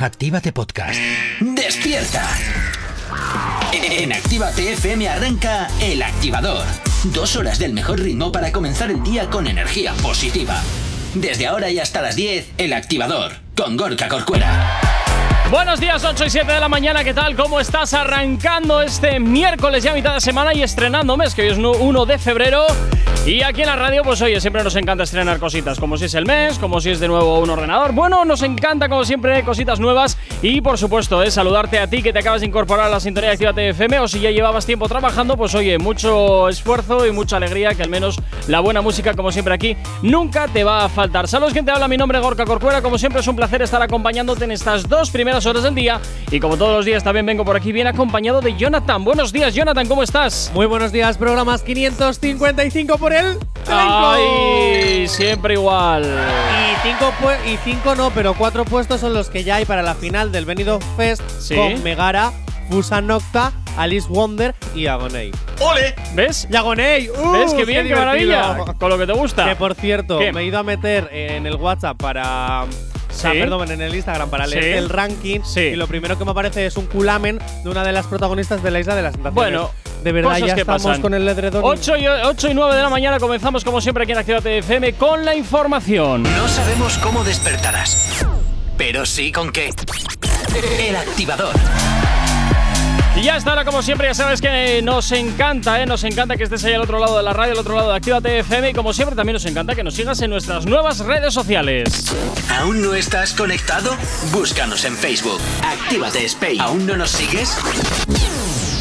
Actívate Podcast. ¡Despierta! En Actívate FM arranca El Activador. Dos horas del mejor ritmo para comenzar el día con energía positiva. Desde ahora y hasta las 10, El Activador, con Gorka Corcuera. Buenos días, 8 y 7 de la mañana, ¿qué tal? ¿Cómo estás? Arrancando este miércoles ya mitad de semana y estrenando mes, que hoy es 1 de febrero. Y aquí en la radio, pues oye, siempre nos encanta estrenar cositas, como si es el mes, como si es de nuevo un ordenador. Bueno, nos encanta como siempre cositas nuevas y por supuesto, eh, saludarte a ti que te acabas de incorporar a la sintonía de Ciudad FM o si ya llevabas tiempo trabajando, pues oye, mucho esfuerzo y mucha alegría que al menos la buena música, como siempre aquí, nunca te va a faltar. Saludos, quien te habla, mi nombre es Gorka Corcuera, como siempre es un placer estar acompañándote en estas dos primeras horas del día y como todos los días también vengo por aquí bien acompañado de Jonathan. Buenos días, Jonathan, ¿cómo estás? Muy buenos días, programas 555 por el Ay, siempre igual. Y cinco, y cinco no, pero cuatro puestos son los que ya hay para la final del Benidorm Fest con Megara, Fusa Nocta, Alice Wonder y Agonei. ¡Ole! ¿Ves? ¡Y Agonei! Uh, ¿Ves qué bien, qué, maravilla? Con lo que te gusta. Que por cierto, me he ido a meter en el WhatsApp para perdón, en el Instagram para leer el ranking. Y lo primero que me aparece es un culamen de una de las protagonistas de la Isla de las Tentaciones. Bueno, de verdad ya estamos con el ledredón. 8 y, 8 y 9 de la mañana comenzamos como siempre aquí en Activate FM con la información. No sabemos cómo despertarás, pero sí con qué. El activador. Y ya está, como siempre, ya sabes que nos encanta, ¿eh? Nos encanta que estés ahí al otro lado de la radio, al otro lado de Actívate FM. Y como siempre, también nos encanta que nos sigas en nuestras nuevas redes sociales. ¿Aún no estás conectado? Búscanos en Facebook. Actívate Spain. ¿Aún no nos sigues?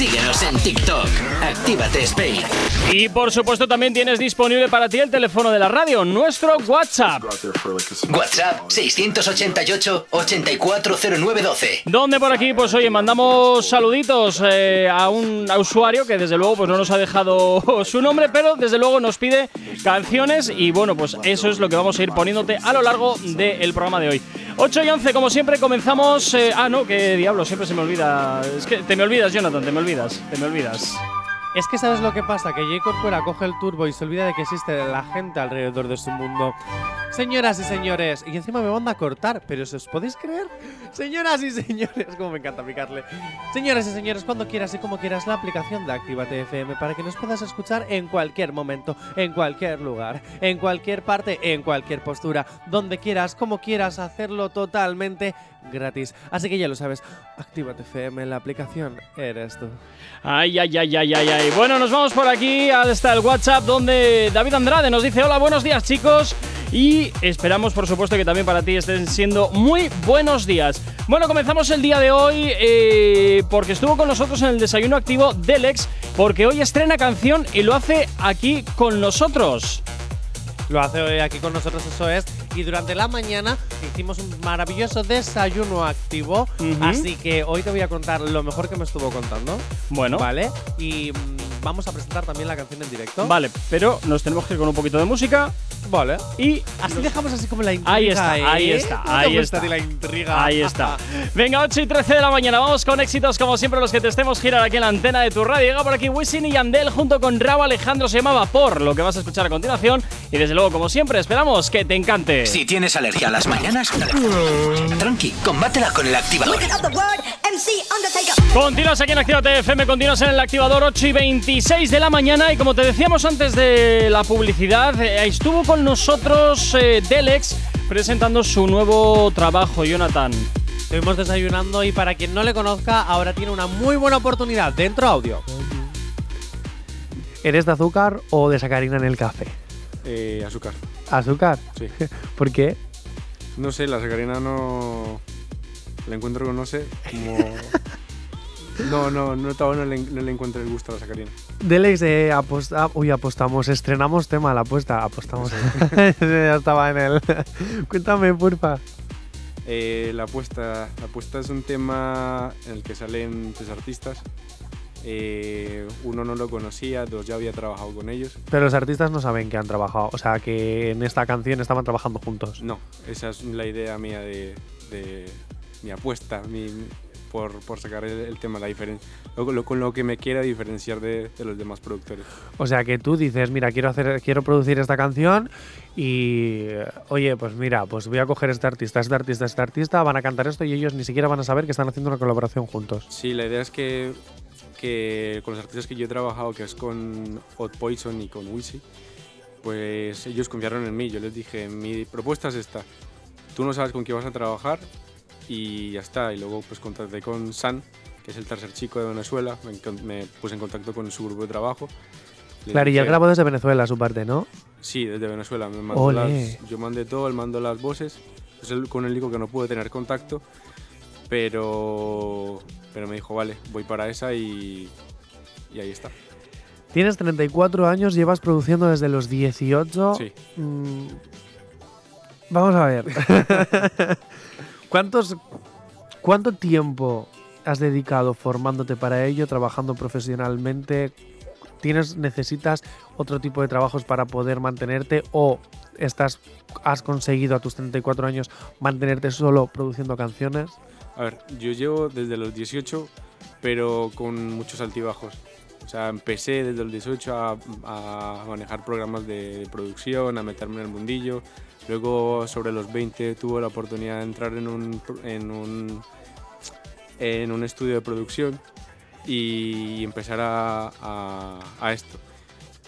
Síguenos en TikTok. Actívate Spain. Y por supuesto también tienes disponible para ti el teléfono de la radio, nuestro WhatsApp. WhatsApp 688 840912. Donde por aquí, pues oye, mandamos saluditos eh, a un usuario que desde luego pues no nos ha dejado su nombre, pero desde luego nos pide canciones y bueno, pues eso es lo que vamos a ir poniéndote a lo largo del programa de hoy. 8 y 11, como siempre, comenzamos. Eh, ah, no, qué diablo, siempre se me olvida. Es que te me olvidas, Jonathan, te me olvidas, te me olvidas. Es que sabes lo que pasa, que J. Corcuera coge el turbo y se olvida de que existe la gente alrededor de su mundo. Señoras y señores, y encima me manda a cortar, pero ¿os podéis creer? Señoras y señores, como me encanta picarle. Señoras y señores, cuando quieras y como quieras la aplicación de Actívate FM para que nos puedas escuchar en cualquier momento, en cualquier lugar, en cualquier parte, en cualquier postura, donde quieras, como quieras, hacerlo totalmente gratis. Así que ya lo sabes, Actívate FM, la aplicación eres tú. Ay, ay, ay, ay, ay, ay. Bueno, nos vamos por aquí hasta el WhatsApp donde David Andrade nos dice, hola, buenos días chicos. Y esperamos, por supuesto, que también para ti estén siendo muy buenos días. Bueno, comenzamos el día de hoy eh, porque estuvo con nosotros en el desayuno activo Delex, porque hoy estrena canción y lo hace aquí con nosotros. Lo hace hoy aquí con nosotros, eso es. Y durante la mañana hicimos un maravilloso desayuno activo. Así que hoy te voy a contar lo mejor que me estuvo contando. Bueno. Vale. Y vamos a presentar también la canción en directo. Vale, pero nos tenemos que ir con un poquito de música. Vale. Y así dejamos así como la intriga. Ahí está, ahí ¿eh? está, ahí está. La intriga. Ahí está. Venga, 8 y 13 de la mañana. Vamos con éxitos como siempre los que te estemos girar aquí en la antena de tu radio. Llega por aquí Wisin y Yandel junto con Raúl Alejandro se llamaba Por, lo que vas a escuchar a continuación. Y desde luego, como siempre, esperamos que te encante. Si tienes alergia a las mañanas, tranqui, combátela con el activador. Continuas aquí en Activate FM, continuas en el activador 8 y 26 de la mañana. Y como te decíamos antes de la publicidad, eh, estuvo con nosotros eh, Delex presentando su nuevo trabajo, Jonathan. Estuvimos desayunando y para quien no le conozca, ahora tiene una muy buena oportunidad dentro audio. ¿Eres de azúcar o de sacarina en el café? Eh, azúcar. ¿Azúcar? Sí. ¿Por qué? No sé, la sacarina no. La encuentro con no sé, como. No, no, no, no le, no le encuentro el gusto a la sacarina. Delex, eh, aposta, uy, apostamos, estrenamos tema, la apuesta, apostamos. ya estaba en el. Cuéntame, porfa. Eh, la apuesta, la apuesta es un tema en el que salen tres artistas eh, uno no lo conocía, dos ya había trabajado con ellos. Pero los artistas no saben que han trabajado, o sea, que en esta canción estaban trabajando juntos. No, esa es la idea mía de, mi apuesta, mi, por, por sacar el, el tema, la diferen- lo- lo- con lo que me quiera diferenciar de, de los demás productores. O sea, que tú dices, mira, quiero hacer, quiero producir esta canción y, oye, pues mira, pues voy a coger este artista, este artista, este artista, van a cantar esto y ellos ni siquiera van a saber que están haciendo una colaboración juntos. Sí, la idea es que, que con los artistas que yo he trabajado, que es con Hot Poison y con Wisi, pues ellos confiaron en mí. Yo les dije, mi propuesta es esta. Tú no sabes con quién vas a trabajar y ya está. Y luego pues contacté con San, que es el tercer chico de Venezuela. Me, puse en contacto con su grupo de trabajo. Claro, y él grabó desde Venezuela su parte, ¿no? Sí, desde Venezuela. Me mandó las- yo mandé todo, él mandó las voces. Es el, con el único que no pude tener contacto. Pero, pero me dijo, vale, voy para esa y, y ahí está. Tienes 34 años, llevas produciendo desde los 18. Sí. Mm, vamos a ver. ¿Cuántos, ¿Cuánto tiempo has dedicado formándote para ello, trabajando profesionalmente? ¿Tienes, necesitas otro tipo de trabajos para poder mantenerte o estás, has conseguido a tus 34 años mantenerte solo produciendo canciones? A ver, yo llevo desde los 18, pero con muchos altibajos. O sea, empecé desde los 18 a, a manejar programas de, producción, a meterme en el mundillo. Luego, sobre los 20, tuve la oportunidad de entrar en un, en un, en un estudio de producción y empezar a, a- esto.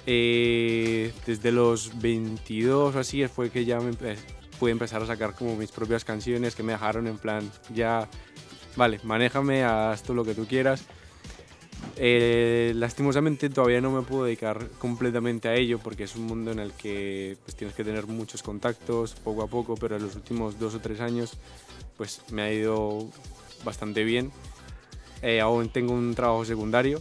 Eh, desde los 22 o así fue que ya me pude empezar a sacar como mis propias canciones que me dejaron en plan, ya, vale, manéjame, haz tú lo que tú quieras. Eh, lastimosamente todavía no me puedo dedicar completamente a ello porque es un mundo en el que pues, tienes que tener muchos contactos poco a poco, pero en los últimos dos o tres años pues me ha ido bastante bien. Eh, aún tengo un trabajo secundario,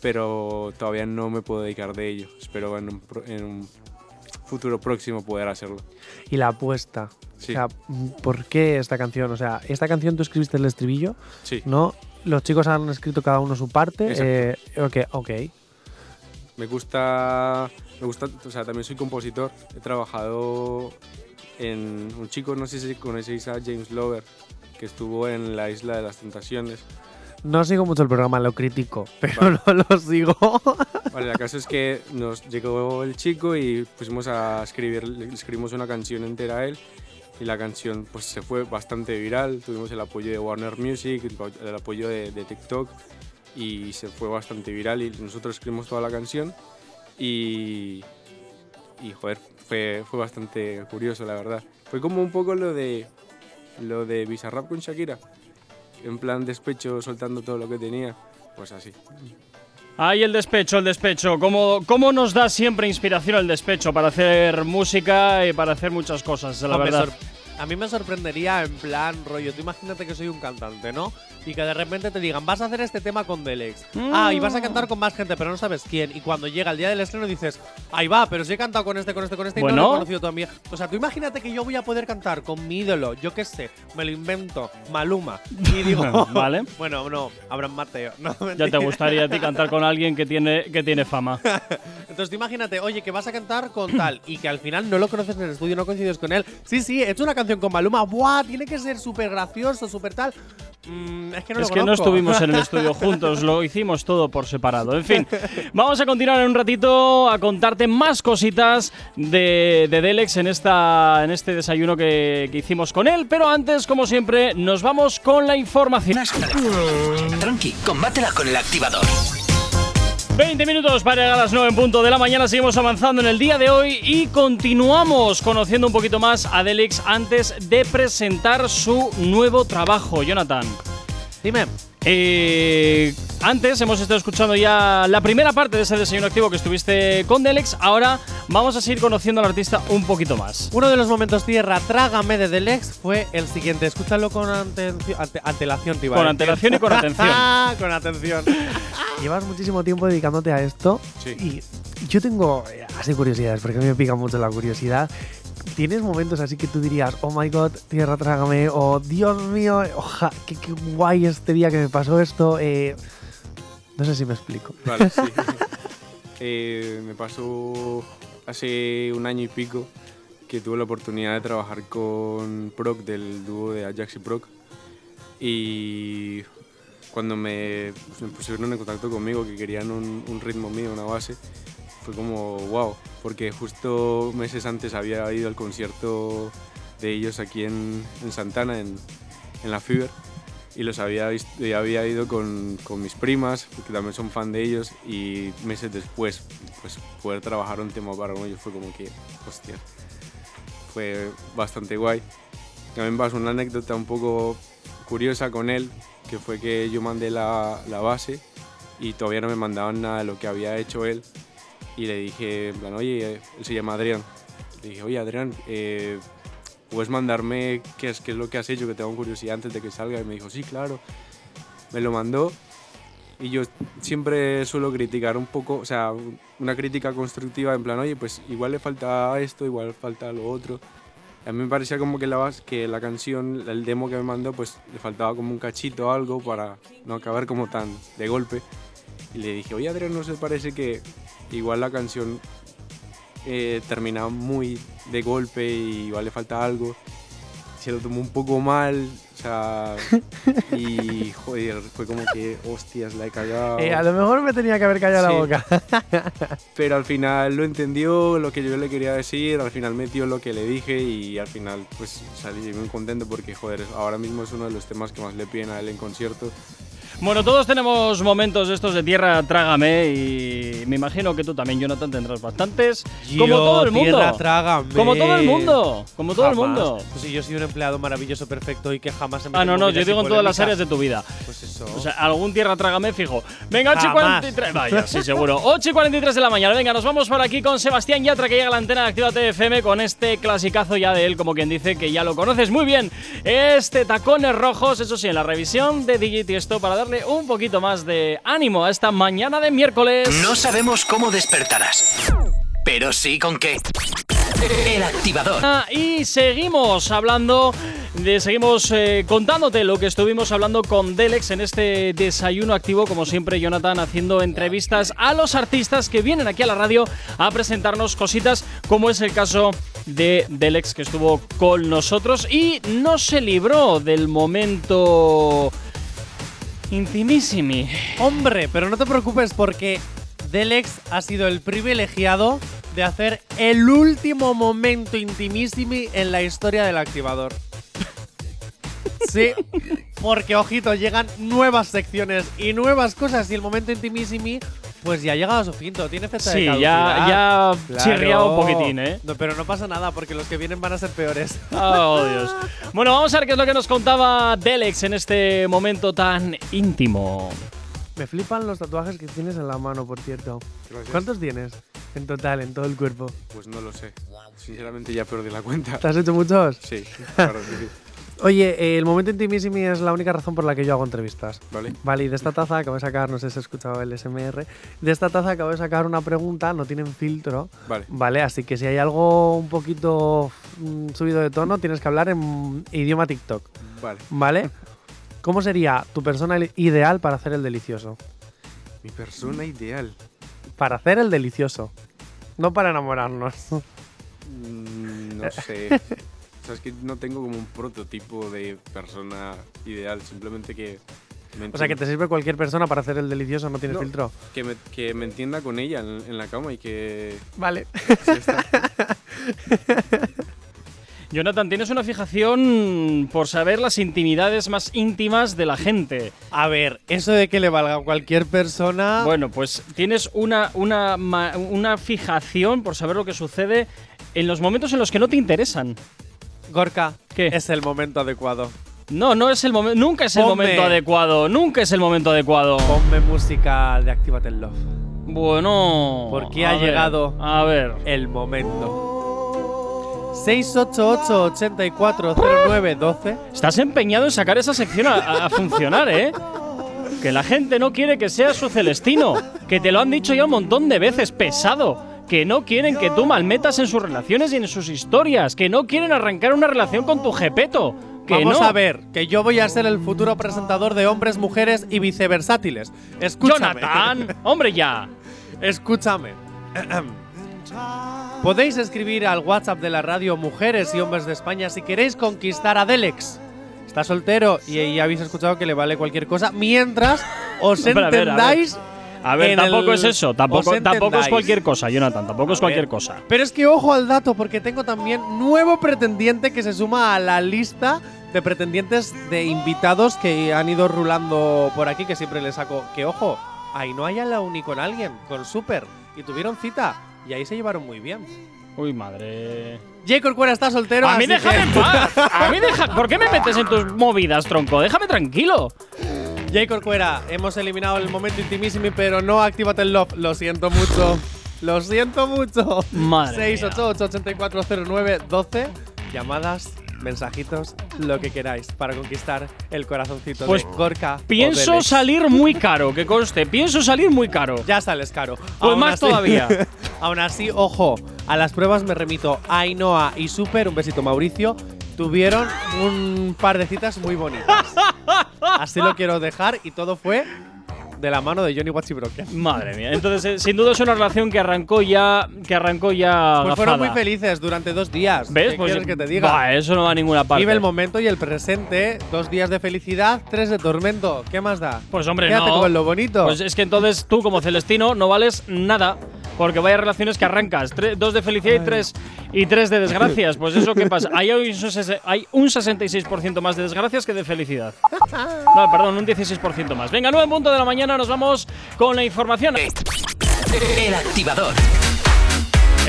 pero todavía no me puedo dedicar de ello. Espero en un, pro- en un futuro próximo poder hacerlo. Y la apuesta. Sí. O sea, ¿por qué esta canción? O sea, esta canción tú escribiste el estribillo, Sí, ¿no? Los chicos han escrito cada uno su parte. Eh, ok, ok. me gusta, me gusta, o sea, también soy compositor. He trabajado en un chico, no sé si conocéis a James Lover, que estuvo en la Isla de las Tentaciones. No sigo mucho el programa, lo critico, pero no lo sigo. Vale, el caso es que nos llegó el chico y pusimos a escribir, escribimos una canción entera a él y la canción pues se fue bastante viral, tuvimos el apoyo de Warner Music, el apo- el apoyo de, de TikTok y se fue bastante viral y nosotros escribimos toda la canción y, y joder, fue, fue bastante curioso la verdad. Fue como un poco lo de, lo de Bizarrap con Shakira, en plan despecho soltando todo lo que tenía, pues así. Ay, el despecho, el despecho. ¿Cómo, ¿Cómo nos da siempre inspiración el despecho para hacer música y para hacer muchas cosas, la Hombre, verdad? sor- a mí me sorprendería en plan rollo. Tú imagínate que soy un cantante, ¿no? Y que de repente te digan, vas a hacer este tema con Delex. Ah, y vas a cantar con más gente, pero no sabes quién. Y cuando llega el día del estreno dices, ahí va, pero si he cantado con este, con este, con este y no Bueno. lo he conocido todavía. O sea, tú imagínate que yo voy a poder cantar con mi ídolo, yo qué sé, me lo invento, Maluma. Y digo, Vale. Bueno, no, Abraham Mateo. No, Ya te gustaría a ti cantar con alguien que tiene, que tiene fama. Entonces tú imagínate, oye, que vas a cantar con tal y que al final no lo conoces en el estudio, no coincides con él. Sí, sí, he hecho una canción con Maluma. ¡Buah! Tiene que ser súper gracioso, súper tal. Mm, es que no es lo que no estuvimos en el estudio juntos, lo hicimos todo por separado. En fin, vamos a continuar en un ratito a contarte más cositas de, de Delex en, esta, en este desayuno que, que hicimos con él. Pero antes, como siempre, nos vamos con la información. Tranqui, combátela con el activador. 20 minutos para llegar a las 9 en punto de la mañana. Seguimos avanzando en el día de hoy y continuamos conociendo un poquito más a Delix antes de presentar su nuevo trabajo. Jonathan. Dime. Eh, antes hemos estado escuchando ya la primera parte de ese desayuno activo que estuviste con Delex. Ahora vamos a seguir conociendo al artista un poquito más. Uno de los momentos tierra, trágame de Delex fue el siguiente. Escúchalo con atención, ante- antelación, te Con antelación y con atención. con atención. Llevas muchísimo tiempo dedicándote a esto Sí. y yo tengo eh, así curiosidades, porque a mí me pica mucho la curiosidad. ¿Tienes momentos así que tú dirías, oh my god, tierra trágame, o Dios mío, oja, qué, qué guay este día que me pasó esto? Eh, no sé si me explico. Vale, sí. Eh, me pasó hace un año y pico que tuve la oportunidad de trabajar con Proc del dúo de Ajax y Proc. Y cuando me, pues, me pusieron en contacto conmigo, que querían un, un ritmo mío, una base, fue como wow, porque justo meses antes había ido al concierto de ellos aquí en, en Santana, en, en la Fever, y los había, vis- y había ido con, con mis primas, que también son fan de ellos, y meses después, pues poder trabajar un tema para ellos fue como que, hostia, fue bastante guay. También pasó una anécdota un poco curiosa con él, que fue que yo mandé la, la base y todavía no me mandaban nada de lo que había hecho él. Y le dije, en plan, oye, él se llama Adrián. Le dije, oye, Adrián, eh, ¿puedes mandarme qué es, qué es lo que has hecho? Que tengo curiosidad antes de que salga. Y me dijo, sí, claro. Me lo mandó. Y yo siempre suelo criticar un poco, o sea, una crítica constructiva en plan, oye, pues igual le falta esto, igual falta lo otro. A mí me parecía como que la, que la canción, el demo que me mandó, pues le faltaba como un cachito o algo para no acabar como tan de golpe. Y le dije, oye Adrián, ¿no se parece que igual la canción eh, termina muy de golpe y igual le falta algo? Se lo tomó un poco mal, o sea, y joder, fue como que, hostias, la he cagado. Eh, a lo mejor me tenía que haber callado Sí. la boca. Pero al final lo entendió, lo que yo le quería decir, al final metió lo que le dije y al final pues salí muy contento porque joder, ahora mismo es uno de los temas que más le piden a él en concierto. Bueno, todos tenemos momentos estos de tierra trágame y me imagino que tú también, Jonathan, tendrás bastantes. como Yo, todo el mundo. tierra, trágame. Como todo el mundo. Como todo el mundo. Pues si yo soy un empleado maravilloso, perfecto y que jamás se Ah, no, no, yo digo en todas las áreas de tu vida. Pues eso. O sea, algún tierra trágame fijo. Venga, 8 y Jamás. 43. Vaya, sí, seguro. 8 y 43 de la mañana. Venga, nos vamos por aquí con Sebastián Yatra, que llega a la antena de Actívate FM con este clasicazo ya de él, como quien dice que ya lo conoces muy bien. Este Tacones Rojos, eso sí, en la revisión de DJ Tiesto para darle un poquito más de ánimo a esta mañana de miércoles. No sabemos cómo despertarás, pero sí con qué. El activador. Ah, Y seguimos hablando, de, seguimos eh, contándote lo que estuvimos hablando con Delex en este desayuno activo, como siempre Jonathan haciendo entrevistas a los artistas que vienen aquí a la radio a presentarnos cositas, como es el caso de Delex que estuvo con nosotros y no se libró del momento intimísimi. Hombre, pero no te preocupes porque Delex ha sido el privilegiado de hacer el último momento intimísimo en la historia del activador. Sí, porque ojito, llegan nuevas secciones y nuevas cosas y el momento intimísimo pues ya ha llegado a su fin, todo tiene fecha de Sí, caducidad. ya, ya Claro. chirriado un poquitín, ¿eh? No, pero no pasa nada porque los que vienen van a ser peores. Oh, Dios. Bueno, vamos a ver qué es lo que nos contaba Delex en este momento tan íntimo. Me flipan los tatuajes que tienes en la mano, por cierto. Gracias. ¿Cuántos tienes en total, en todo el cuerpo? Pues no lo sé. Sinceramente ya perdí la cuenta. ¿Te has hecho muchos? Sí, claro, sí, sí. Oye, eh, el momento intimísimo es la única razón por la que yo hago entrevistas. Vale. Vale, y de esta taza acabo de sacar, no sé si has escuchado el SMR, de esta taza acabo de sacar una pregunta, no tienen filtro, Vale. Vale, así que si hay algo un poquito mm, subido de tono, tienes que hablar en idioma TikTok, Vale. ¿vale? ¿Cómo sería tu persona ideal para hacer el delicioso? Mi persona ideal. Para hacer el delicioso, no para enamorarnos. Mm, no sé. O sea, es que no tengo como un prototipo de persona ideal. Simplemente que. Me O sea, que te sirve cualquier persona para hacer el delicioso, no tienes No. filtro. que me, que me entienda con ella en, en la cama y que. Vale. Jonathan, tienes una fijación por saber las intimidades más íntimas de la gente. A ver, eso de que le valga a cualquier persona. Bueno, pues tienes una, una, una fijación por saber lo que sucede en los momentos en los que no te interesan. Gorka, ¿Qué? es el momento adecuado. No, no es el momento. Nunca es el momento adecuado. Nunca es el momento adecuado. Ponme música de Actívate el Love. Bueno. Porque ha ver, llegado. A ver. El momento. 688-840912. Estás empeñado en sacar esa sección a, a- a funcionar, ¿eh? Que la gente no quiere que seas su celestino. Que te lo han dicho ya un montón de veces, pesado. Que no quieren que tú malmetas en sus relaciones y en sus historias. Que no quieren arrancar una relación con tu jepeto. Que Vamos no. a ver, que yo voy a ser el futuro presentador de hombres, mujeres y viceversátiles. Escúchame. Jonathan, hombre ya. Escúchame. Podéis escribir al WhatsApp de la radio Mujeres y Hombres de España si queréis conquistar a Delex. Está soltero y, y habéis escuchado que le vale cualquier cosa mientras os entendáis. A ver, tampoco el- es eso. Tampoco, tampoco es cualquier cosa, Jonathan. Tampoco es A cualquier ver. cosa. Pero es que ojo al dato, porque tengo también nuevo pretendiente que se suma a la lista de pretendientes de invitados que han ido rulando por aquí, que siempre le saco. Que ojo, ahí no hay a la uni con alguien, con Super. Y tuvieron cita. Y ahí se llevaron muy bien. Uy, madre. Jay Corcuera está soltero. A mí déjame que- en paz. A mí deja. ¿Por qué me metes en tus movidas, tronco? Déjame tranquilo. Jay Corcuera, hemos eliminado el momento intimísimo, pero no actívate el love. Lo siento mucho. Lo siento mucho. Madre 688-8409-12. Llamadas, mensajitos, lo que queráis para conquistar el corazoncito Pues de Gorka. Pienso Odeles. salir muy caro, que conste. Pienso salir muy caro. Ya sales caro. Pues más todavía. aún así, ojo, a las pruebas me remito. Ainhoa y Super, un besito Mauricio, tuvieron un par de citas muy bonitas. Así lo quiero dejar y todo fue de la mano de Johnny Watchibroken. Madre mía. Entonces, eh, sin duda es una relación que arrancó ya. Que arrancó ya. Pues fueron muy felices durante dos días. ¿Ves? ¿Qué Pues quieres que te diga? bah, eso no va a ninguna parte. Vive el momento y el presente. Dos días de felicidad, tres de tormento. ¿Qué más da? Pues hombre, Quédate no. con lo bonito. Pues es que entonces tú, como Celestino, no vales nada. Porque vaya relaciones que arrancas. Dos de felicidad y tres, y tres de desgracias. Pues eso, ¿qué pasa? Hay un, hay un 66% más de desgracias que de felicidad. No, perdón, un 16% más. Venga, 9 punto de la mañana, nos vamos con la información. El activador.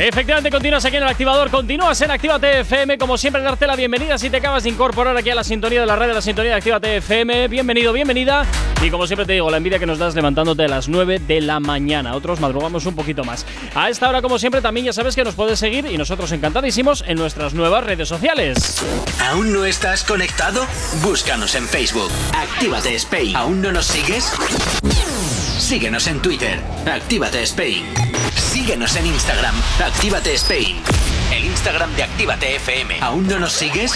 Efectivamente, continúas aquí en el activador, continúas en Actívate FM, como siempre, darte la bienvenida si te acabas de incorporar aquí a la sintonía de la radio, la sintonía de Actívate FM. Bienvenido, bienvenida. Y como siempre te digo, la envidia que nos das levantándote a las 9 de la mañana. Otros madrugamos un poquito más. A esta hora, como siempre, también ya sabes que nos puedes seguir y nosotros encantadísimos en nuestras nuevas redes sociales. ¿Aún no estás conectado? Búscanos en Facebook. Actívate Spain. ¿Aún no nos sigues? Síguenos en Twitter. Actívate Spain. Síguenos en Instagram. Actívate Spain. El Instagram de Actívate FM. ¿Aún no nos sigues?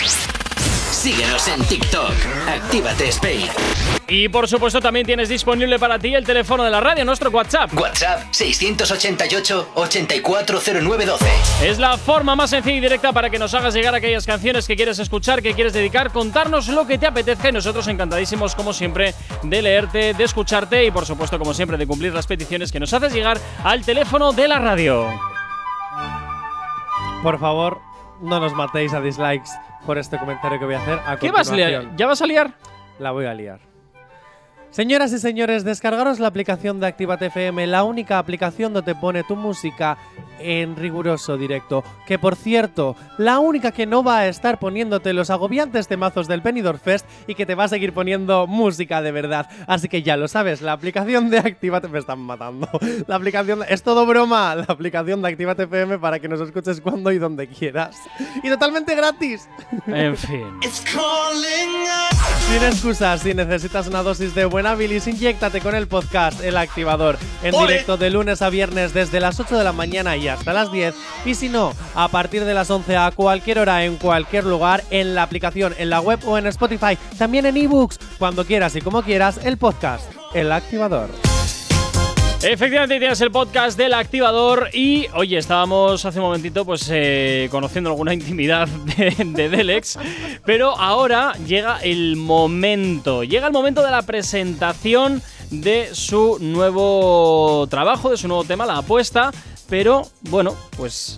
Síguenos en TikTok. Actívate Spain. Y por supuesto, también tienes disponible para ti el teléfono de la radio, nuestro WhatsApp. WhatsApp 688-840912. Es la forma más sencilla y directa para que nos hagas llegar aquellas canciones que quieres escuchar, que quieres dedicar, contarnos lo que te apetezca y nosotros encantadísimos, como siempre, de leerte, de escucharte y, por supuesto, como siempre, de cumplir las peticiones que nos haces llegar al teléfono de la radio. Por favor, no nos matéis a dislikes por este comentario que voy a hacer. A ¿Qué vas a liar? ¿Ya vas a liar? La voy a liar. Señoras y señores, descargaros la aplicación de Actívate FM, la única aplicación donde te pone tu música en riguroso directo. Que por cierto, la única que no va a estar poniéndote los agobiantes temazos del Benidorm Fest y que te va a seguir poniendo música de verdad. Así que ya lo sabes, la aplicación de Actívate me están matando. La aplicación de- es todo broma, la aplicación de Actívate FM para que nos escuches cuando y donde quieras. Y totalmente gratis. En fin. Sin excusas, si necesitas una dosis de buena bilis, inyéctate con el podcast El Activador, en directo de lunes a viernes desde las 8 de la mañana y hasta las 10. Y si no, a partir de las 11 a cualquier hora, en cualquier lugar, en la aplicación, en la web o en Spotify, también en ebooks, cuando quieras y como quieras, el podcast El Activador. Efectivamente tienes el podcast del activador y oye, estábamos hace un momentito pues eh, conociendo alguna intimidad de, de Delex, pero ahora llega el momento, llega el momento de la presentación de su nuevo trabajo, de su nuevo tema, la apuesta, pero bueno, pues...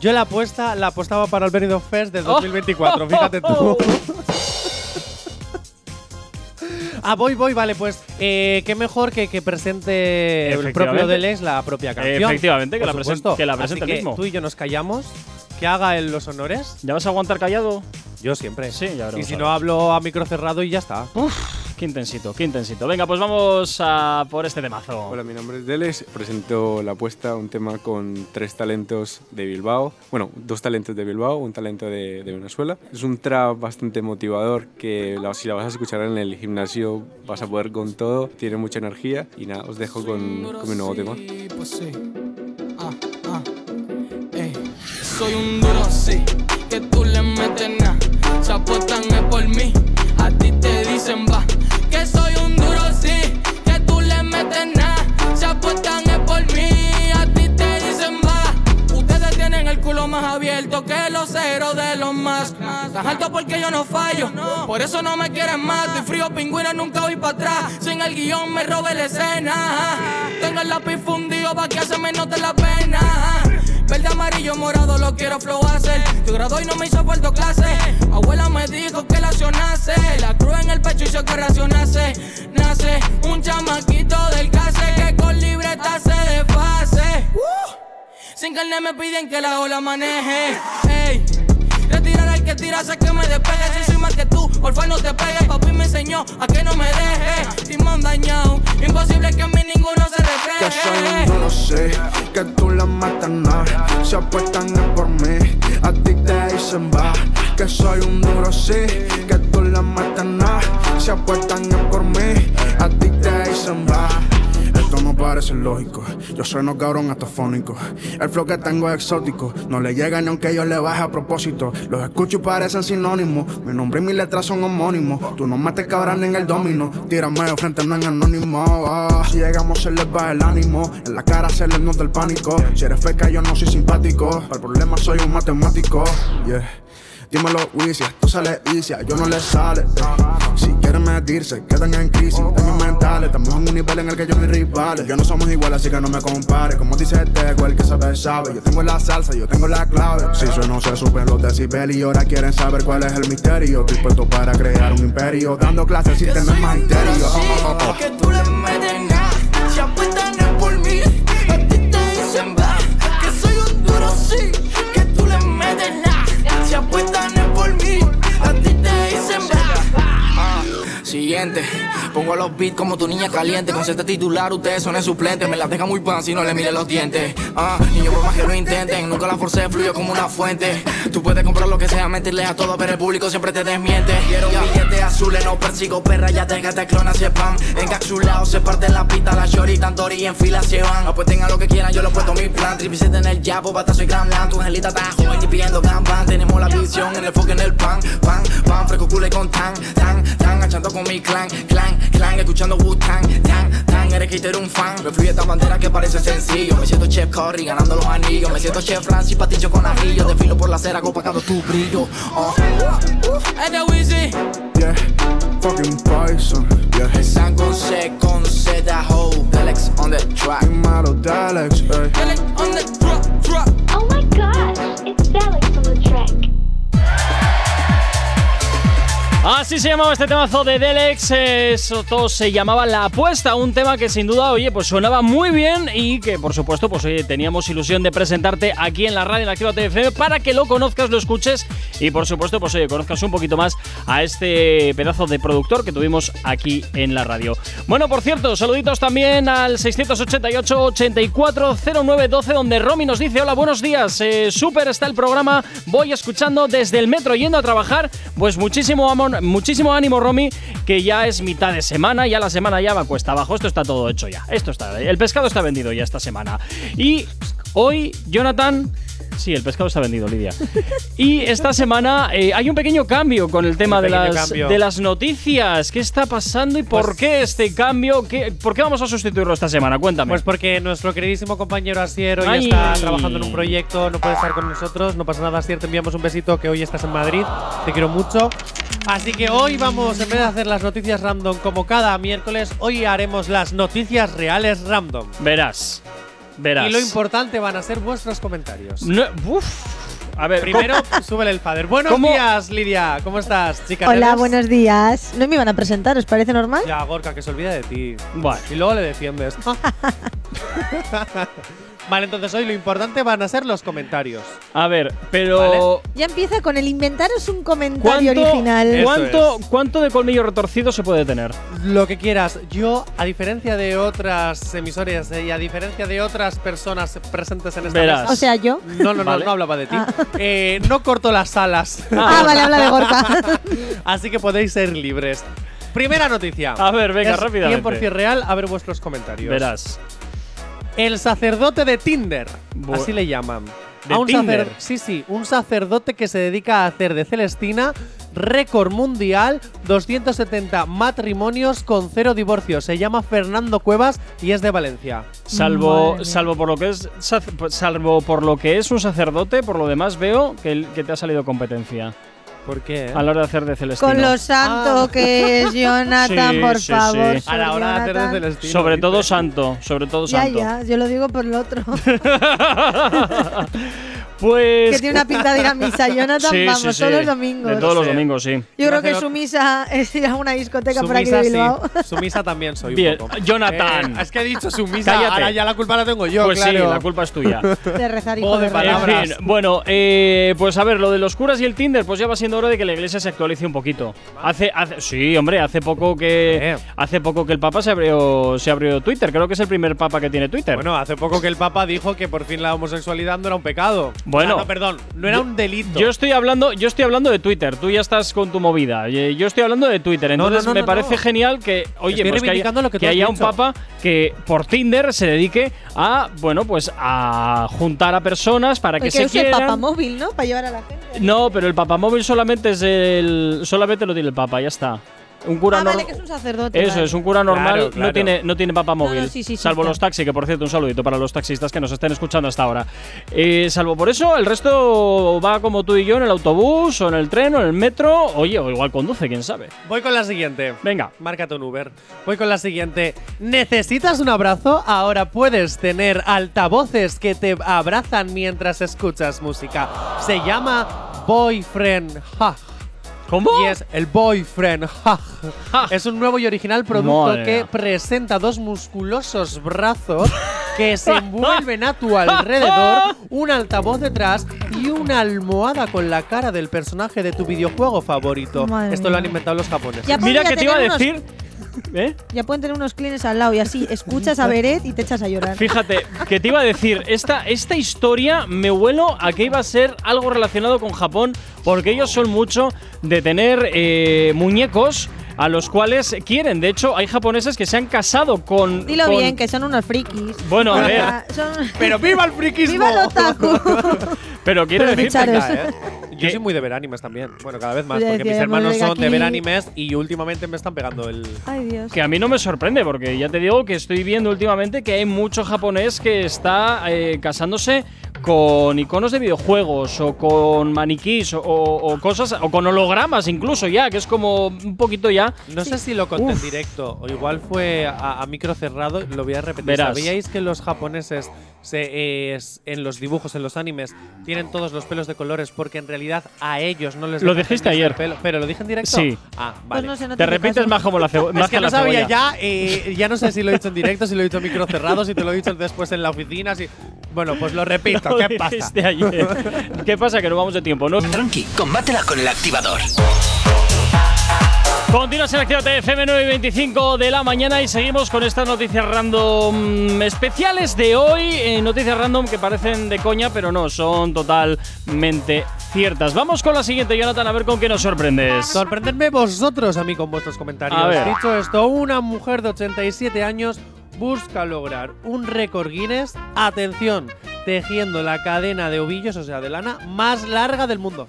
Yo la apuesta la apostaba para el Benidorm Fest del Oh. 2024, fíjate tú. Ah, voy, voy, vale, pues eh, qué mejor que, que presente el propio Delex la propia canción. Efectivamente, que la presen- supuesto. que la Así presente el que mismo. Tú y yo nos callamos, que haga él los honores. ¿Ya vas a aguantar callado? Yo siempre. Sí, ya veremos Y si no hablo a micro cerrado y ya está. Qué intensito, qué intensito. Venga, pues vamos a por este temazo. Hola, mi nombre es Deles. Presento La Apuesta, un tema con tres talentos de Bilbao. Bueno, dos talentos de Bilbao, un talento de, de Venezuela. Es un trap bastante motivador que la- si la vas a escuchar en el gimnasio vas a poder con todo. Tiene mucha energía. Y nada, os dejo con, con mi nuevo tema. Sí, pues sí. Ah, ah. Soy un duro, sí, que tú le metes nada. Se apuestan es por mí, a ti te dicen va. Que soy un duro, sí, que tú le metes nada. Se apuestan es por mí, a ti te dicen va. Ustedes tienen el culo más abierto que los ceros de los más. Tan alto porque yo no fallo, por eso no me quieren más. Estoy frío, pingüino, nunca voy para atrás. Sin el guion me robe la escena. Tengo el lápiz fundido pa' que se me note la pena. Verde, amarillo, morado, lo quiero flow hacer. Yo grado y no me hizo falta clase. Abuela me dijo que la acción nace. La cruz en el pecho hizo que racionase. Nace un chamaquito del case que con libreta se desfase. Uh, sin carne me piden que la ola maneje. Ey. Retirar al que tira, sé que me despegue. Si soy más que tú, porfa no te pegues. Papi me enseñó a que no me deje. Y me han dañado. Imposible que en mí ninguno se Que soy refleje. duro, sí, que tú la matas, no Se apuestan es por mí, a ti te dicen va Que soy un duro, sí, que tú la matas, no Se apuestan es por mí, a ti te dicen va no parece lógico, yo sueno cabrón hasta fónico El flow que tengo es exótico, no le llega ni aunque yo le baje a propósito. Los escucho y parecen sinónimos, mi nombre y mi letra son homónimos. Tú no metes cabrón en el domino, tírame de frente no en anónimo. Ah, Si llegamos se les baja el ánimo, en la cara se les nota el pánico. Si eres feca yo no soy simpático, el problema soy un matemático. Yeah. Dímelo, Wizzy, tú sales easy, yo no le sale. Quieren medirse, quedan en crisis. Daños mentales, estamos en un nivel en el que yo no hay rivales. Yo no somos iguales, así que no me compare. Como dice Tego, el que sabe, sabe. Yo tengo la salsa, yo tengo la clave. Si sueno, se suben los decibelios y ahora quieren saber cuál es el misterio. Estoy puesto para crear un imperio, dando clases sin tener. Oh, oh, oh. Que tú le metes nada, si apuestan es por mí. A ti te dicen va, que soy un duro sí. Que tú le metes nada, si apuestan Siguiente, pongo los beats como tu niña caliente. Con este titular, ustedes son el suplente. Me la deja muy pan si no le mire los dientes. Ah, niño, por más que lo intenten, nunca la forcé, fluyo como una fuente. Tú puedes comprar lo que sea, mentirle a todo, pero el público siempre te desmiente. Quiero billetes azules, no persigo perra, ya te te clona spam. Encapsulado, se parte la pista, la shorty, tantori en fila se van. Apuesten a lo que quieran, yo lo puesto en mi plan. Tripicete en el jabo, batazo y gran land. Tu angelita está joven y pidiendo gambán. Tenemos la visión en el foco en el pan, pan, pan. Fresco culo y con tan, con mi clan, clan, clan. Escuchando Wu-Tang, tan, tan. Eres hater, un fan. Me fluye esta bandera que parece sencillo. Me siento Chef Curry ganando los anillos. Me siento Chef Francis, patillo con ajillo. Desfilo por la acera, opacando tu brillo. Wizzy. Yeah, fucking poison. Yeah, San C, con Z, ho. Alex on the track. Dímelo, Dalex, ey. On the track, Así se llamaba este temazo de Delex. Eso todo se llamaba La Apuesta. Un tema que sin duda, oye, pues sonaba muy bien y que por supuesto, pues oye, teníamos ilusión de presentarte aquí en la radio en Activa TFM para que lo conozcas, lo escuches y por supuesto, pues oye, conozcas un poquito más a este pedazo de productor que tuvimos aquí en la radio. Bueno, por cierto, saluditos también al 688-840912 donde Romy nos dice, hola, buenos días, eh, súper está el programa, voy escuchando desde el metro yendo a trabajar, pues muchísimo amor, muchísimo ánimo Romy, que ya es mitad de semana, ya la semana ya va cuesta abajo, esto está todo hecho ya, esto está, el pescado está vendido ya esta semana. Y hoy, Jonathan... Sí, el pescado está vendido, Lidia. Y esta semana eh, hay un pequeño cambio con el tema de las, cambio. de las noticias. ¿Qué está pasando y por Pues- qué este cambio? ¿Qué- ¿Por qué vamos a sustituirlo esta semana? Cuéntame. Pues porque nuestro queridísimo compañero Asier hoy Ay. está trabajando en un proyecto, no puede estar con nosotros. No pasa nada, Asier, te enviamos un besito que hoy estás en Madrid. Te quiero mucho. Así que hoy vamos, en vez de hacer las noticias random como cada miércoles, hoy haremos las noticias reales random. verás. Verás. Y lo importante van a ser vuestros comentarios. No- uf. A ver, Primero, súbele el padre. Buenos ¿Cómo? días, Lidia. ¿Cómo estás, chica? Hola, buenos días. ¿No me iban a presentar? ¿Os parece normal? Ya, Gorka, que se olvida de ti. Bueno. Y luego le defiendes. vale, entonces hoy lo importante van a ser los comentarios. A ver, pero. Ya empieza con el inventaros un comentario ¿Cuánto, original. ¿cuánto, es. ¿Cuánto de colmillo retorcido se puede tener? Lo que quieras. Yo, a diferencia de otras emisoras eh, y a diferencia de otras personas presentes en esta Verás. mesa. O sea, yo. No, no, no, Vale. no hablaba de ti. Eh, no corto las alas. Ah, vale, habla de Gorka. Así que podéis ser libres. Primera noticia. A ver, venga, rápidamente. 100% real, a ver vuestros comentarios. Verás. El sacerdote de Tinder. Bu- así le llaman. ¿De a un Tinder? sí, sí, un sacerdote que se dedica a hacer de Celestina récord mundial, 270 matrimonios con cero divorcios. Se llama Fernando Cuevas y es de Valencia. Salvo, salvo por lo que es salvo por lo que es un sacerdote, por lo demás veo que, que te ha salido competencia ¿Por qué? a la hora de hacer de Celestino. Con lo santo Ah. que es Jonathan, Sí, por sí, favor. sí. A la hora de hacer de. Celestino. Sobre todo santo, sobre todo Ya, santo. ya, yo lo digo por el otro. pues que tiene una pinta de ir a misa. Jonathan, Sí, vamos, sí, sí. todos los domingos. De todos los domingos, sí. Yo creo que su misa es ir a una discoteca por aquí de sí. Bilbao. Sumisa también soy Bien, un poco. Jonathan. Eh, es que he dicho sumisa, Cállate. ahora ya la culpa la tengo yo, pues claro. sí, la culpa es tuya. De rezar hijo Juego de palabras. En fin, bueno, eh, pues a ver, lo de los curas y el Tinder, pues ya va siendo hora de que la iglesia se actualice un poquito. Hace, hace sí, hombre, hace poco que hace poco que el Papa se abrió, se abrió Twitter. Creo que es el primer Papa que tiene Twitter. Bueno, hace poco que el Papa dijo que por fin la homosexualidad no era un pecado. Bueno. Ah, no, perdón, no era Yo- un delito. Yo estoy hablando, yo estoy hablando de Twitter. Tú ya estás con tu movida. Eh, Yo estoy hablando de Twitter. No, no, Entonces no, me no, parece no. genial que, oye, pues que haya, lo que que haya un papa que por Tinder se dedique a, bueno, pues a juntar a personas para que Porque se use el quieran. papamóvil, ¿no? Para llevar a la gente. No, pero el papamóvil solamente es el, solamente lo tiene el papa. Ya está. Un cura ah, vale, que es un sacerdote. Eso vale. es, un cura normal Claro, no tiene no tiene papamóvil. No, no, sí, sí, sí, salvo los taxis, que por cierto, un saludito para los taxistas que nos estén escuchando hasta ahora. Eh, salvo por eso, el resto va como tú y yo en el autobús, o en el tren, o en el metro. Oye, o igual conduce, quién sabe. Voy con la siguiente. Venga. Márcate un Uber. Voy con la siguiente. ¿Necesitas un abrazo? Ahora puedes tener altavoces que te abrazan mientras escuchas música. Se llama Boyfriend Hug. ¿Cómo? Y es el Boyfriend. Es un nuevo y original producto Madre que mía. presenta dos musculosos brazos que se envuelven a tu alrededor, un altavoz detrás y una almohada con la cara del personaje de tu videojuego favorito. Madre Esto lo han inventado los japoneses. Ya Mira que te iba a unos- decir. ¿Eh? Ya pueden tener unos clines al lado y así escuchas a Beret y te echas a llorar. Fíjate, que te iba a decir, esta, esta historia me huelo a que iba a ser algo relacionado con Japón, porque ellos son mucho de tener eh, muñecos a los cuales quieren. De hecho, hay japoneses que se han casado con. Dilo con- bien, que son unos frikis. Bueno, a ver, son- ¡Pero viva el frikismo! ¡Viva el otaku! pero quiero. Venga, ¿eh? Yo soy muy de ver animes también. Bueno, cada vez más, porque decía, mis hermanos son de ver animes y últimamente me están pegando el. Ay, Dios. que a mí no me sorprende, porque ya te digo que estoy viendo últimamente que hay mucho japonés que está eh, casándose con iconos de videojuegos o con maniquís o, o cosas, o con hologramas incluso ya, que es como un poquito ya. No sé si lo conté en directo o igual fue a, a micro cerrado, lo voy a repetir. Verás. ¿Sabíais que los japoneses se, eh, es- en los dibujos, en los animes, tienen todos los pelos de colores porque en realidad a ellos no les Lo dijiste ayer. pelo? ¿Pero lo dije en directo? Sí. Ah, Pues vale. no sé, no Te repites más como la, cebo- más es que no sabía cebolla. ya, eh, ya no sé si lo he dicho en directo, si lo he dicho en micro cerrado, si te lo he dicho después en la oficina, si… Bueno, pues lo repito, Lo ¿qué pasa? ayer. ¿Qué pasa? Que no vamos de tiempo, ¿no? Tranqui, combátela con el activador. Continúas en Actívate FM 9 y 25 de la mañana y seguimos con estas noticias random especiales de hoy. eh, noticias random que parecen de coña, pero no, son totalmente ciertas. Vamos con la siguiente, Jonathan, a ver con qué nos sorprendes. Sorprendedme vosotros a mí con vuestros comentarios. A ver. Dicho esto, una mujer de 87 años busca lograr un récord Guinness, atención, tejiendo la cadena de ovillos, o sea, de lana, más larga del mundo.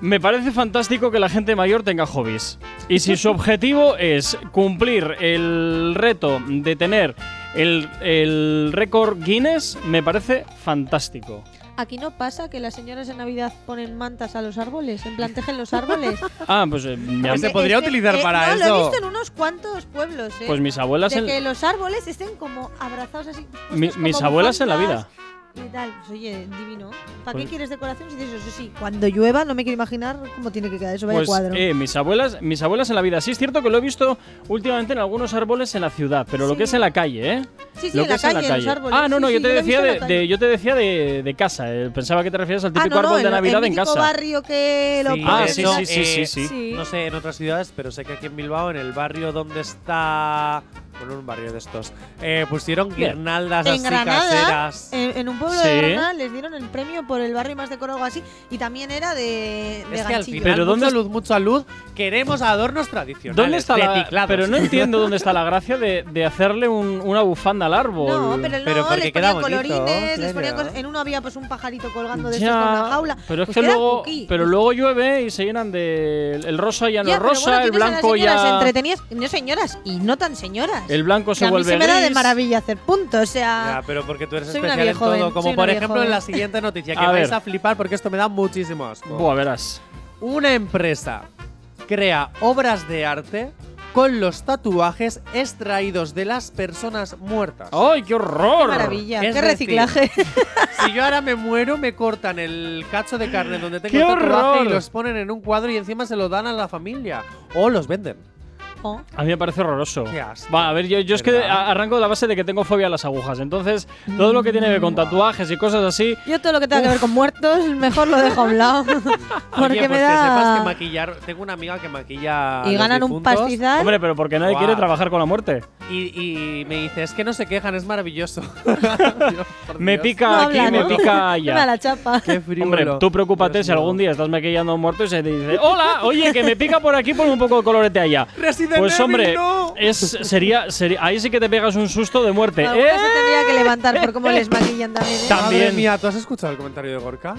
Me parece fantástico que la gente mayor tenga hobbies. Y si su objetivo es cumplir el reto de tener el, el récord Guinness, me parece fantástico. Aquí no pasa que las señoras en Navidad ponen mantas a los árboles, en plan tejen los árboles. Ah, pues eh, ya- Pues se podría utilizar para no, Lo he eso. visto en unos cuantos pueblos, ¿eh? pues mis abuelas de en, que los árboles estén como abrazados así. mi- puestos mis como abuelas en la vida. Y tal, pues oye, divino. ¿Para Pues- qué quieres decoración si tienes eso? Sí, cuando llueva no me quiero imaginar cómo tiene que quedar eso, vaya Pues cuadro. eh, mis abuelas, mis abuelas en la vida. Sí es cierto que lo he visto últimamente en algunos árboles en la ciudad, pero lo Sí. que es en la calle, ¿eh? sí, sí, lo en que la es en calle, la en los calle. árboles. ah, no, Sí, no, yo sí, te en de, la yo te decía de, de casa. eh, Pensaba que te referías al Ah, típico no, árbol de el- Navidad el en casa. barrio que lo Sí, Ah, sí, sí, sí, sí, sí. Sí. No sé en otras ciudades, pero sé que aquí en Bilbao, en el barrio donde está Bueno, en un barrio de estos. Eh, pusieron guirnaldas En así Granada, caseras. en, en un pueblo Sí. de Granada les dieron el premio por el barrio más decorado así y también era de, de Es que al final, Pero ¿dónde luz, mucha luz, queremos adornos tradicionales. ¿Dónde está la, pero no entiendo dónde está la gracia de, de hacerle un- una bufanda al árbol. No, pero, Pero no, porque les queda bonito, colorines, les ponían claro. cosas- en uno había pues un pajarito colgando de Ya, estos con una jaula. Pero es Pues que luego, cookie. pero luego llueve y se llenan de el rosa ya no Ya, rosa, bueno, el tienes a las blanco ya entretenidas, no señoras y no tan señoras. El blanco Que se a mí vuelve se me da de maravilla hacer punto, o sea, Ya, pero porque tú eres Soy una especial en vieja joven, todo. Como soy una por vieja ejemplo en la joven. siguiente noticia, que A vais ver. a flipar porque esto me da muchísimo asco. Buah, verás. Una empresa crea obras de arte con los tatuajes extraídos de las personas muertas. ¡Ay, qué horror! qué maravilla, Es qué decir, reciclaje. Si yo ahora me muero, me cortan el cacho de carne donde tengo ¡Qué el tatuaje horror! y los ponen en un cuadro y encima se lo dan a la familia. O los venden. Oh. A mí me parece horroroso. Qué asco. Va, a ver, yo, yo es que arranco de la base de que tengo fobia a las agujas. Entonces, todo lo que tiene que ver con tatuajes y cosas así. Yo todo lo que tenga que ver con muertos, mejor lo dejo a un lado. Porque Oye, me pues que sepas da. que maquillar. Tengo una amiga que maquilla. y los ganan un pastizal. Hombre, pero porque nadie Guau. quiere trabajar con la muerte. Y, y me dice, es que no se quejan, es maravilloso. Dios, Me pica No aquí, habla, me ¿no? pica Me da allá. la chapa. Qué. Hombre, tú preocúpate si algún día estás maquillando a un muerto y se te dice, hola, oye, que me pica por aquí, pon un poco de colorete allá. Resident Pues Evil, hombre, no. es, sería, sería, ahí sí que te pegas un susto de muerte. ¡Eh! se tendría que levantar por cómo les maquillan también. ¿eh? Ta- Madre También. mía, ¿tú has escuchado el comentario de Gorka?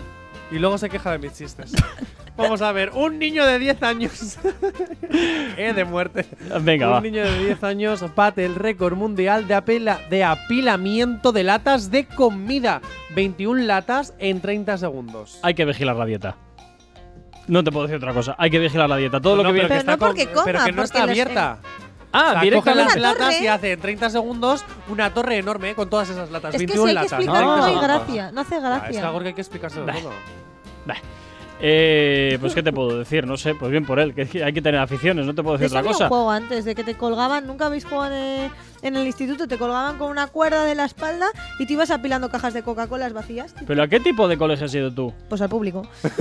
Y luego se queja de mis chistes. Vamos a ver, un niño de 10 años. eh, de muerte. Venga, un va. niño de 10 años bate el récord mundial de, apela- de apilamiento de latas de comida. 21 latas en 30 segundos. Hay que vigilar la dieta. No te puedo decir otra cosa. Hay que vigilar la dieta. Todo lo No, que viene. Pero está no porque con- Pero que no porque está los- abierta. Ah, sea, coge directamente. las Una latas torre. y hace en 30 segundos una torre enorme con todas esas latas. Es que 21 si hay que latas. explicar, no hay Ah. gracia. No hace Ah, Es que gracia. a Gorka hay que explicárselo Bah. todo. Bah. Eh, pues qué te puedo decir, no sé, pues bien por él, que hay que tener aficiones, no te puedo De decir otra había un cosa. juego antes, de que te colgaban, nunca habéis jugado en, en el instituto, te colgaban con una cuerda de la espalda y te ibas apilando cajas de Coca-Cola vacías. Pero ¿a qué tipo de colegio has ido tú? Pues al público.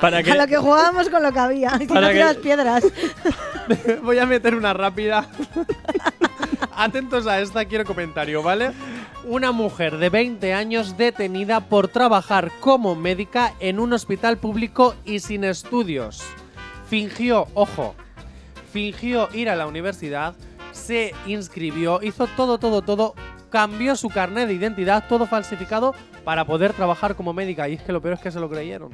Para que A lo que jugábamos con lo que había. Y Para no que- tiras piedras. Voy a meter una rápida. Atentos a esta, quiero comentario, ¿vale? Una mujer de 20 años detenida por trabajar como médica en un hospital público y sin estudios. Fingió, ojo, fingió ir a la universidad, se inscribió, hizo todo, todo, todo, cambió su carnet de identidad, todo falsificado para poder trabajar como médica. Y es que lo peor es que se lo creyeron.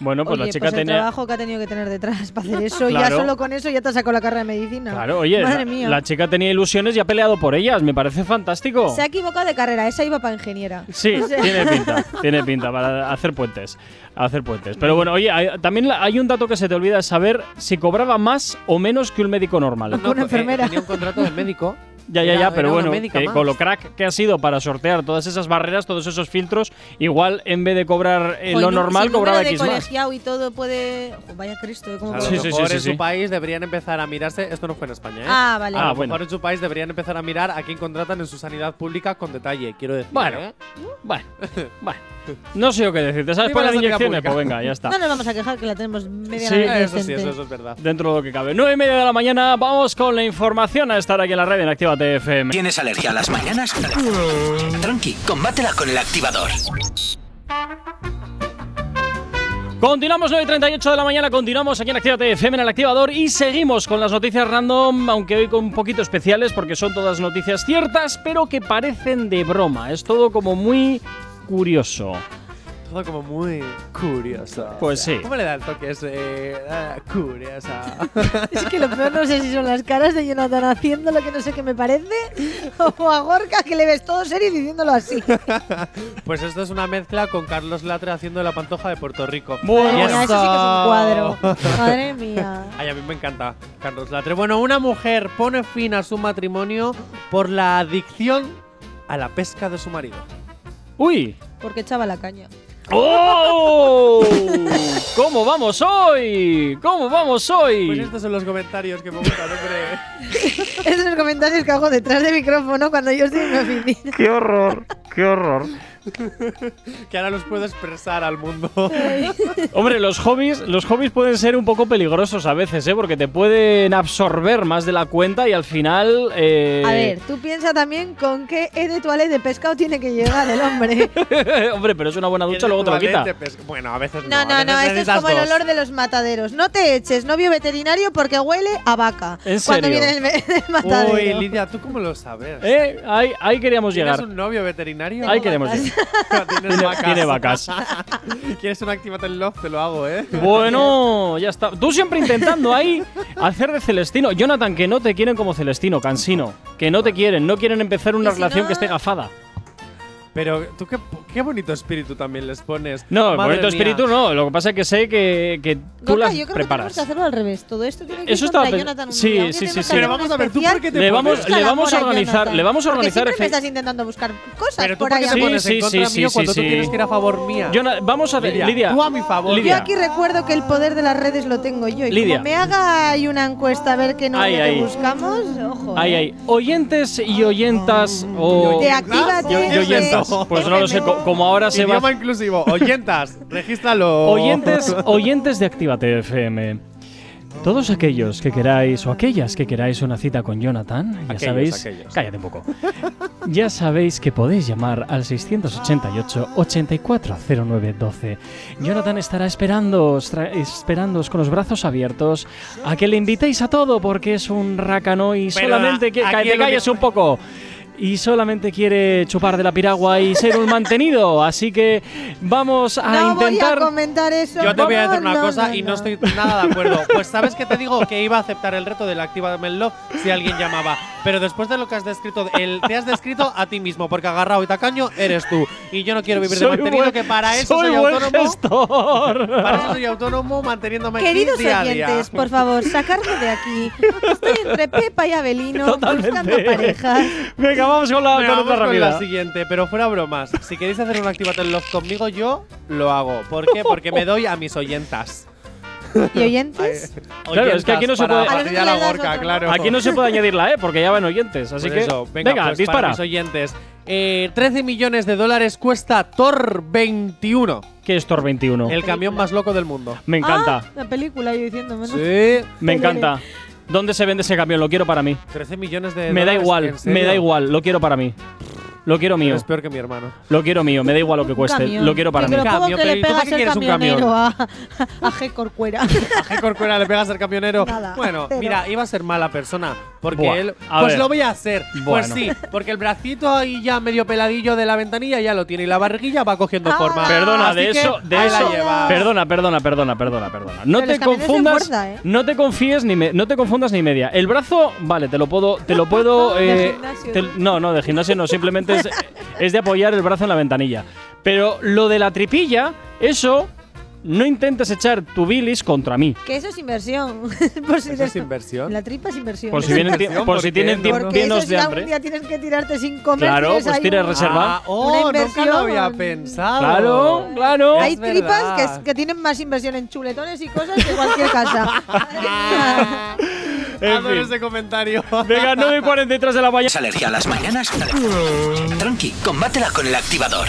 Bueno, pues Oye, la chica pues el tenía. trabajo que ha tenido que tener detrás para hacer eso, Claro. ya solo con eso ya te sacó la carrera de medicina. Claro, oye, Madre la, mía. la chica tenía ilusiones y ha peleado por ellas, me parece fantástico. Se ha equivocado de carrera, esa iba para ingeniera. Sí, O sea- tiene pinta, tiene pinta para hacer puentes, hacer puentes. Pero bueno, oye, hay- también hay un dato que se te olvida, es saber si cobraba más o menos que un médico normal. Una eh, enfermera. tenía un contrato de médico. Ya, ya, Era- ya, pero bueno, más. con lo crack que ha sido para sortear todas esas barreras, todos esos filtros, igual en vez de cobrar eh, Joder, lo normal, si cobraba X más. colegiado y todo puede. Jo, vaya Cristo, ¿eh? ¿cómo A lo Sí, puedo- sí, mejor sí, en sí. su país deberían empezar a mirarse. Esto no fue en España, ¿eh? Ah, vale. Ah, a lo bueno. mejor en su país deberían empezar a mirar a quién contratan en su sanidad pública con detalle, quiero decir. Bueno. ¿eh? Bueno, bueno. No sé yo qué decirte. ¿Sabes Viva poner la sanidad inyecciones? Pues venga, ya está. No nos vamos a quejar que la tenemos Sí, medianamente Eso sí, eso es verdad. Dentro de lo que cabe. 9 y media de la mañana, vamos con la información a estar aquí en la red en Actívate FM. ¿Tienes alergia a las mañanas? Tranqui, combátela con el activador. Continuamos 9 y 38 de la mañana, continuamos aquí en Actívate FM en el activador y seguimos con las noticias random, aunque hoy con un poquito especiales porque son todas noticias ciertas, pero que parecen de broma. Es todo como muy curioso. Todo como muy curioso. Pues sí. ¿Cómo le da el toque ese? Curiosa. Es que lo peor no sé si son las caras de Jonathan haciendo lo que no sé qué me parece, o a Gorka que le ves todo serio y diciéndolo así. pues esto es una mezcla con Carlos Latre haciendo la pantoja de Puerto Rico. Bueno, Madre Y mía, eso sí que es un cuadro. Madre mía. Ay, a mí me encanta Carlos Latre. Bueno, una mujer pone fin a su matrimonio por la adicción a la pesca de su marido. Uy. Porque echaba la caña. ¡Oh! ¿Cómo vamos hoy? ¿Cómo vamos Pues hoy? estos son los comentarios que me gustan, hombre. Esos son los comentarios que hago detrás del micrófono cuando yo estoy en mi oficina. ¡Qué horror! ¡Qué horror! que ahora los puedo expresar al mundo. Hombre, los hobbies, los hobbies pueden ser un poco peligrosos a veces, ¿eh? Porque te pueden absorber más de la cuenta y al final. eh, A ver, tú piensa también con qué E de pescado tiene que llegar el hombre. Hombre, pero es una buena ducha, luego te lo quita. Bueno, a veces no. No, no, veces no, esto es como el olor de los mataderos. No te eches novio veterinario porque huele a vaca. ¿En Cuando serio? viene el, matadero. Uy, Lidia, ¿tú cómo lo sabes? Eh, ahí, ahí queríamos ¿Tienes llegar. un novio veterinario? Ahí queremos llegar. ¿Tienes Tiene- vacas? tiene vacas. ¿Quieres un Activate Love? Te lo hago, ¿eh? Bueno, ya está. Tú siempre intentando ahí hacer de Celestino. Jonathan, que no te quieren como Celestino, cansino. Que no te quieren, no quieren empezar una si relación no- que esté gafada. Pero tú qué, qué bonito espíritu también les pones. No, Madre bonito mía. espíritu no. Lo que pasa es que sé que, que tú Gorka, las yo creo que preparas. tenemos que hacerlo al revés. Todo esto tiene que Eso ir contra pe- Jonathan un sí, día. Sí, sí, Pero vamos a ver, ¿tú por qué te Le vamos, le vamos a organizar, le vamos a Porque organizar. siempre me efe- estás intentando buscar cosas Pero tú por por qué ahí. te Sí, pones sí, en contra sí, mío sí, cuando sí, tú sí. tienes que ir a favor mía? Jona- vamos a ver, Lidia, Lidia. tú a mi favor. Lidia. Yo aquí recuerdo que el poder de las redes lo tengo yo. Y Lidia. como me haga ahí una encuesta a ver qué te buscamos, ojo. Ahí, eh. ahí. Oyentes y oyentas o. De Actívate. Oyentas. FM. Pues no lo sé, co- como ahora se va. Inclusivo. Oyentas, regístralo. Oyentes, oyentes de Actívate FM. Todos aquellos que queráis o aquellas que queráis una cita con Jonathan, ya Aquellos, sabéis, aquellos. cállate un poco. ya sabéis que podéis llamar al 688 840912. Jonathan estará esperándoos, tra- esperándoos con los brazos abiertos a que le invitéis a todo porque es un rácano y solamente que aquí ca- te lo que- calles un poco. Y solamente quiere chupar de la piragua y ser un mantenido. Así que vamos a no intentar. voy a comentar eso. Yo te voy a decir una No, cosa no, y no no. estoy nada de acuerdo. Pues sabes que te digo que iba a aceptar el reto del Actívame el Love si alguien llamaba. Pero después de lo que has descrito, el, te has descrito a ti mismo, porque agarrado y tacaño eres tú. Y yo no quiero vivir de Soy mantenido, buen- que para eso soy, buen autónomo. gestor. Para eso soy autónomo, manteniéndome aquí Queridos día a día. oyentes, por favor, sacarme de aquí. Estoy entre Pepa y Abelino buscando Totalmente. parejas. Venga, vamos con la, Venga, con vamos otra con la siguiente, pero fuera bromas. Si queréis hacer un Activate Love conmigo, yo lo hago. ¿Por qué? Porque me doy a mis oyentas. ¿Y oyentes? Claro, es que aquí no se puede- A los fastidiar que a le das Gorka, otro, ¿no? claro. Aquí no se puede añadir la E porque ya van oyentes. Así Por que. eso, venga, venga, pues dispara. para mis oyentes. Eh, 13 millones de dólares cuesta Thor 21, ¿Qué es Thor 21? el camión más loco del mundo. Me encanta. Ah, la película, yo diciéndome. ¿no? Sí. me encanta. ¿Dónde se vende ese camión? Lo quiero para mí. 13 millones de Me da dólares, igual, ¿en serio? me da igual. Lo quiero para mí. Lo quiero mío. Es peor que mi hermano. Lo quiero mío. Me da igual lo que cueste. camión. Lo quiero para Sí, mí. Pero ¿cómo Camión, que le ¿y tú para pegas qué el quieres un camionero a, a G. Corcuera? ¿A qué corcuera le pegas al camionero? Nada, bueno, cero. mira, iba a ser mala persona. Porque Buah, él. a Pues ver. lo voy a hacer. Pues sí, porque el bracito ahí ya medio peladillo de la ventanilla ya lo tiene y la barriguilla va cogiendo Ah, forma. Perdona, Así de eso, de eso. Perdona, perdona, perdona, perdona, perdona. No Pero te confundas, fuerza, ¿eh? no te confíes ni me- no te confundas ni media. El brazo, vale, te lo puedo, te lo puedo. De eh, gimnasio, te- no, no, de gimnasio no, simplemente es, es de apoyar el brazo en la ventanilla. Pero lo de la tripilla, eso, no intentes echar tu bilis contra mí. Que eso es inversión. por si ¿Eso es inversión? La tripa es inversión. Por si vienen, por ¿por si qué? tienen llenos eso de si hambre. algún día tienes que tirarte sin comer. Claro, pues tienes un- reserva. Ah, oh, nunca lo había pensado. Claro, claro. Hay Es tripas que, que tienen más inversión en chuletones y cosas que cualquier casa. En Adoro fin. ese comentario. Venga, 9 y 43 de la mañana. ¿Es alergia a las mañanas? Tranqui, combátela con el activador.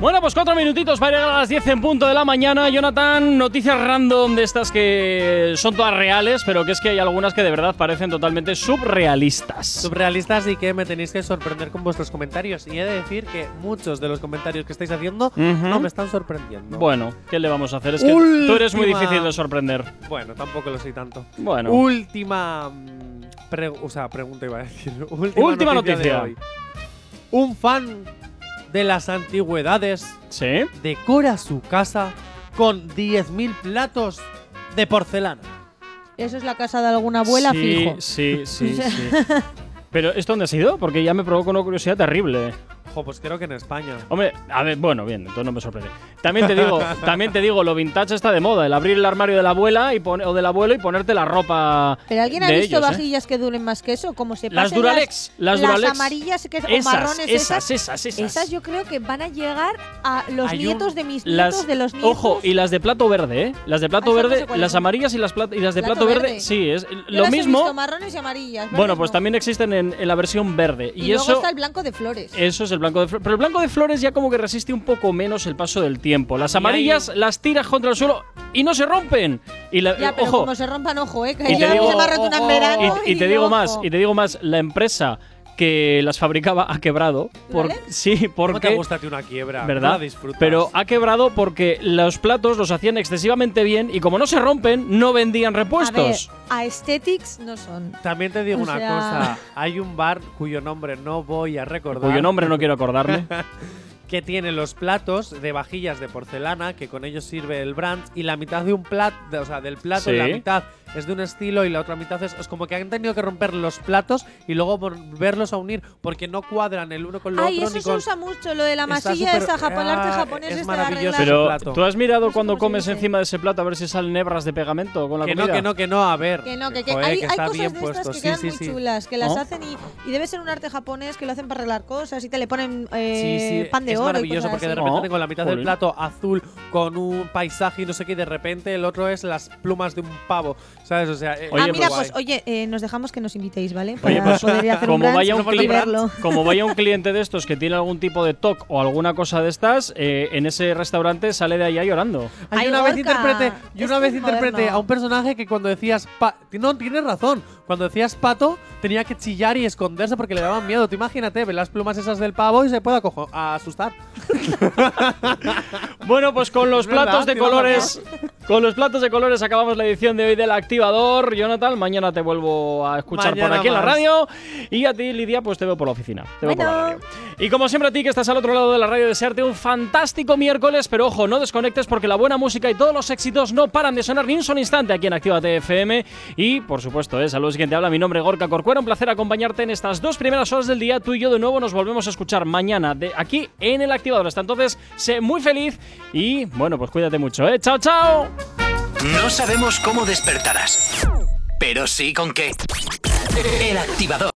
Bueno, pues cuatro minutitos para llegar a las 10 en punto de la mañana. Jonathan, noticias random de estas que son todas reales, pero que es que hay algunas que de verdad parecen totalmente subrealistas. Surrealistas y que me tenéis que sorprender con vuestros comentarios. Y he de decir que muchos de los comentarios que estáis haciendo no me están sorprendiendo. Bueno, ¿qué le vamos a hacer? Es que tú eres muy difícil de sorprender. Bueno, tampoco lo soy tanto. Bueno, Última. mm, pre- o sea, pregunta iba a decir. Última, Última noticia. noticia. de hoy. Un fan de las antigüedades ¿sí? decora su casa con 10.000 platos de porcelana. Eso es la casa de alguna abuela sí, fijo. Sí, sí, sí. Pero ¿esto dónde ha sido? Porque ya me provoca una curiosidad terrible. Jo, pues creo que en España. Hombre, a ver, bueno, bien, entonces no me sorprende. También te digo, también te digo, lo vintage está de moda, el abrir el armario de la abuela y pon- o del abuelo y ponerte la ropa. ¿Pero alguien ha de visto ellos, ¿eh? vajillas que duren más que eso? Como se Las pasen Duralex, las Duralex. amarillas que, o Esas, marrones esas, esas, esas, esas. yo creo que van a llegar a los Hay un- nietos de mis nietos, Las, de los nietos. ojo, y las de plato verde, ¿eh? Las de plato Ah, esas no verde, sé cuáles las son. amarillas y las, plat- y las de Plato plato, verde, verde. sí, es Yo lo las he mismo. visto marrones y amarillas. Bueno, pues no. también existen en, en la versión verde. Y, Y, luego eso, está el blanco de flores. eso es el blanco de flores. Pero el blanco de flores ya como que resiste un poco menos el paso del tiempo. Las amarillas las tiras contra el suelo y no se rompen. Y la, ya, pero ojo, como se rompan, ojo, eh. Que Y te digo- se me ha roto una en ojo, y, y te digo ojo. más, y te digo más, la empresa que las fabricaba ha quebrado. Sí, ¿Cómo te porque gusta a ti una quiebra? ¿verdad? No la disfrutas. Pero ha quebrado porque los platos los hacían excesivamente bien y como no se rompen, no vendían A ver, repuestos. aesthetics no son. También te digo O una sea- cosa. Hay un bar cuyo nombre no voy a recordar. Cuyo nombre no quiero acordarme. que tiene los platos de vajillas de porcelana, que con ellos sirve el brand, y la mitad de un plato, o sea, del plato, Sí. la mitad es de un estilo y la otra mitad es, es como que han tenido que romper los platos y luego volverlos a unir porque no cuadran el uno con el Ay, otro. eso ni se con- usa mucho, lo de la Está masilla súper- esa ah, japonés es este de maravilloso. Pero, plato. ¿tú has mirado No cuando comes dice. encima de ese plato a ver si salen hebras de pegamento con la que comida? no, que no, que no, a ver. Que no, que, que Joder, hay, que hay cosas bien de estas puesto. que sí, quedan sí, muy sí. chulas, que las hacen y, y debe ser un arte japonés que lo hacen para arreglar cosas y te le ponen eh, sí, pan de es oro. y maravilloso cosas porque de repente Oh, tengo la mitad del plato azul con un paisaje y no sé qué, y de repente el otro es las plumas de un pavo, ¿sabes? O sea, eh, Oye, ah, muy mira, pues oye, eh, nos dejamos que nos invitéis, ¿vale? Oye, Para pues, poder ir a hacer un como brunch vaya un verlo. como vaya un cliente de estos que tiene algún tipo de TOC o alguna cosa de estas, eh, en ese restaurante sale de allá llorando. Ay, una vez interpreté, yo una vez interpreté a un personaje que cuando decías pa no tienes razón, cuando decías pato tenía que chillar y esconderse porque le daban miedo. Tú imagínate, ve las plumas esas del pavo y se puede acojo- asustar. Bueno, pues con los Es platos de colores, con los platos de colores acabamos la edición de hoy del activador. Jonathan, mañana te vuelvo a escuchar por aquí en la radio. Y a ti, Lidia, pues te veo por la oficina. Te veo por la Bueno. radio. Y como siempre a ti que estás al otro lado de la radio, desearte un fantástico miércoles, pero ojo, no desconectes porque la buena música y todos los éxitos no paran de sonar ni un solo instante aquí en Actívate FM. Y por supuesto, eh, saludos quien te habla, mi nombre es Gorka Un placer acompañarte en estas dos primeras horas del día. Tú y yo de nuevo nos volvemos a escuchar mañana de aquí en el activador. Hasta entonces, sé muy feliz y bueno, pues cuídate mucho, ¿eh? ¡Chao, chao! No sabemos cómo despertarás, pero sí con qué. El activador.